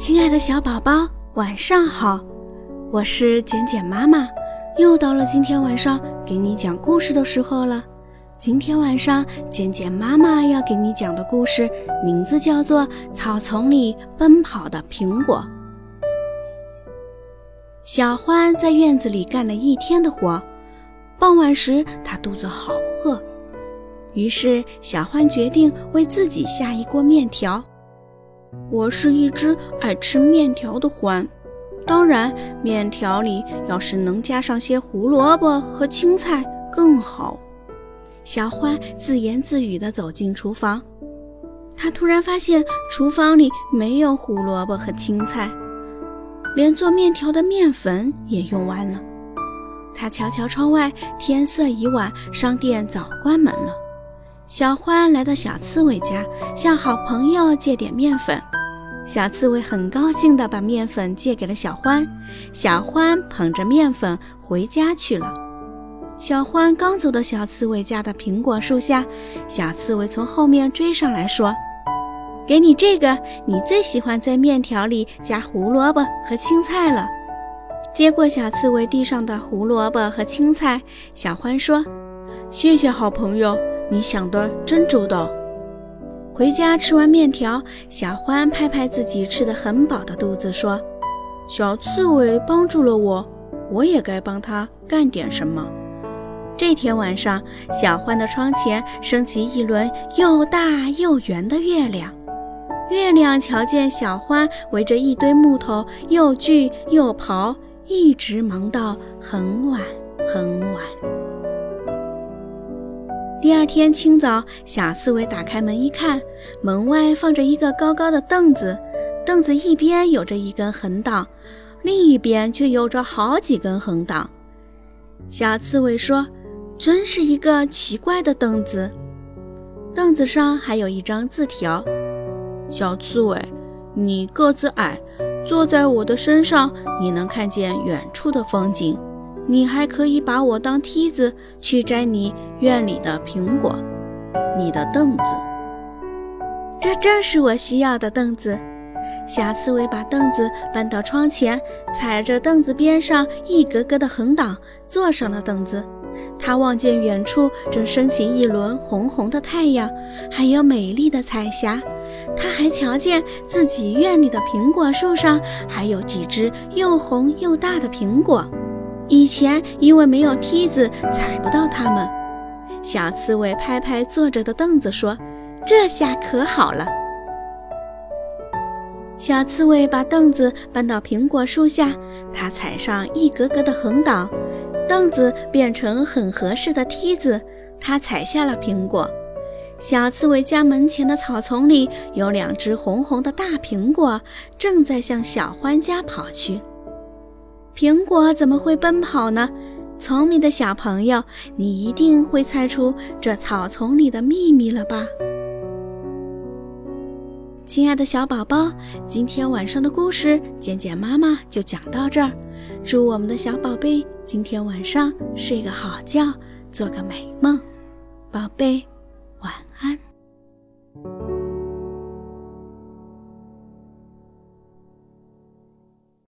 亲爱的小宝宝，晚上好！我是简简妈妈，又到了今天晚上给你讲故事的时候了。今天晚上，简简妈妈要给你讲的故事名字叫做《草丛里奔跑的苹果》。小欢在院子里干了一天的活，傍晚时他肚子好饿，于是小欢决定为自己下一锅面条。我是一只爱吃面条的獾，当然，面条里要是能加上些胡萝卜和青菜更好。小獾自言自语地走进厨房，他突然发现厨房里没有胡萝卜和青菜，连做面条的面粉也用完了。他瞧瞧窗外，天色已晚，商店早关门了。小欢来到小刺猬家，向好朋友借点面粉。小刺猬很高兴地把面粉借给了小欢。小欢捧着面粉回家去了。小欢刚走到小刺猬家的苹果树下，小刺猬从后面追上来说：“给你这个，你最喜欢在面条里加胡萝卜和青菜了。”接过小刺猬地上的胡萝卜和青菜，小欢说：“谢谢好朋友。”你想的真周到。回家吃完面条，小欢拍拍自己吃得很饱的肚子，说：“小刺猬帮助了我，我也该帮他干点什么。”这天晚上，小欢的窗前升起一轮又大又圆的月亮。月亮瞧见小欢围着一堆木头又锯又刨，一直忙到很晚很晚。第二天清早，小刺猬打开门一看，门外放着一个高高的凳子，凳子一边有着一根横档，另一边却有着好几根横档。小刺猬说：“真是一个奇怪的凳子。”凳子上还有一张字条：“小刺猬，你个子矮，坐在我的身上，你能看见远处的风景。”你还可以把我当梯子去摘你院里的苹果，你的凳子，这正是我需要的凳子。小刺猬把凳子搬到窗前，踩着凳子边上一格格的横档，坐上了凳子。他望见远处正升起一轮红红的太阳，还有美丽的彩霞。他还瞧见自己院里的苹果树上还有几只又红又大的苹果。以前因为没有梯子，踩不到它们。小刺猬拍拍坐着的凳子说：“这下可好了。”小刺猬把凳子搬到苹果树下，它踩上一格格的横档，凳子变成很合适的梯子。它踩下了苹果。小刺猬家门前的草丛里有两只红红的大苹果，正在向小欢家跑去。苹果怎么会奔跑呢？聪明的小朋友，你一定会猜出这草丛里的秘密了吧？亲爱的小宝宝，今天晚上的故事，简简妈妈就讲到这儿。祝我们的小宝贝今天晚上睡个好觉，做个美梦，宝贝，晚安。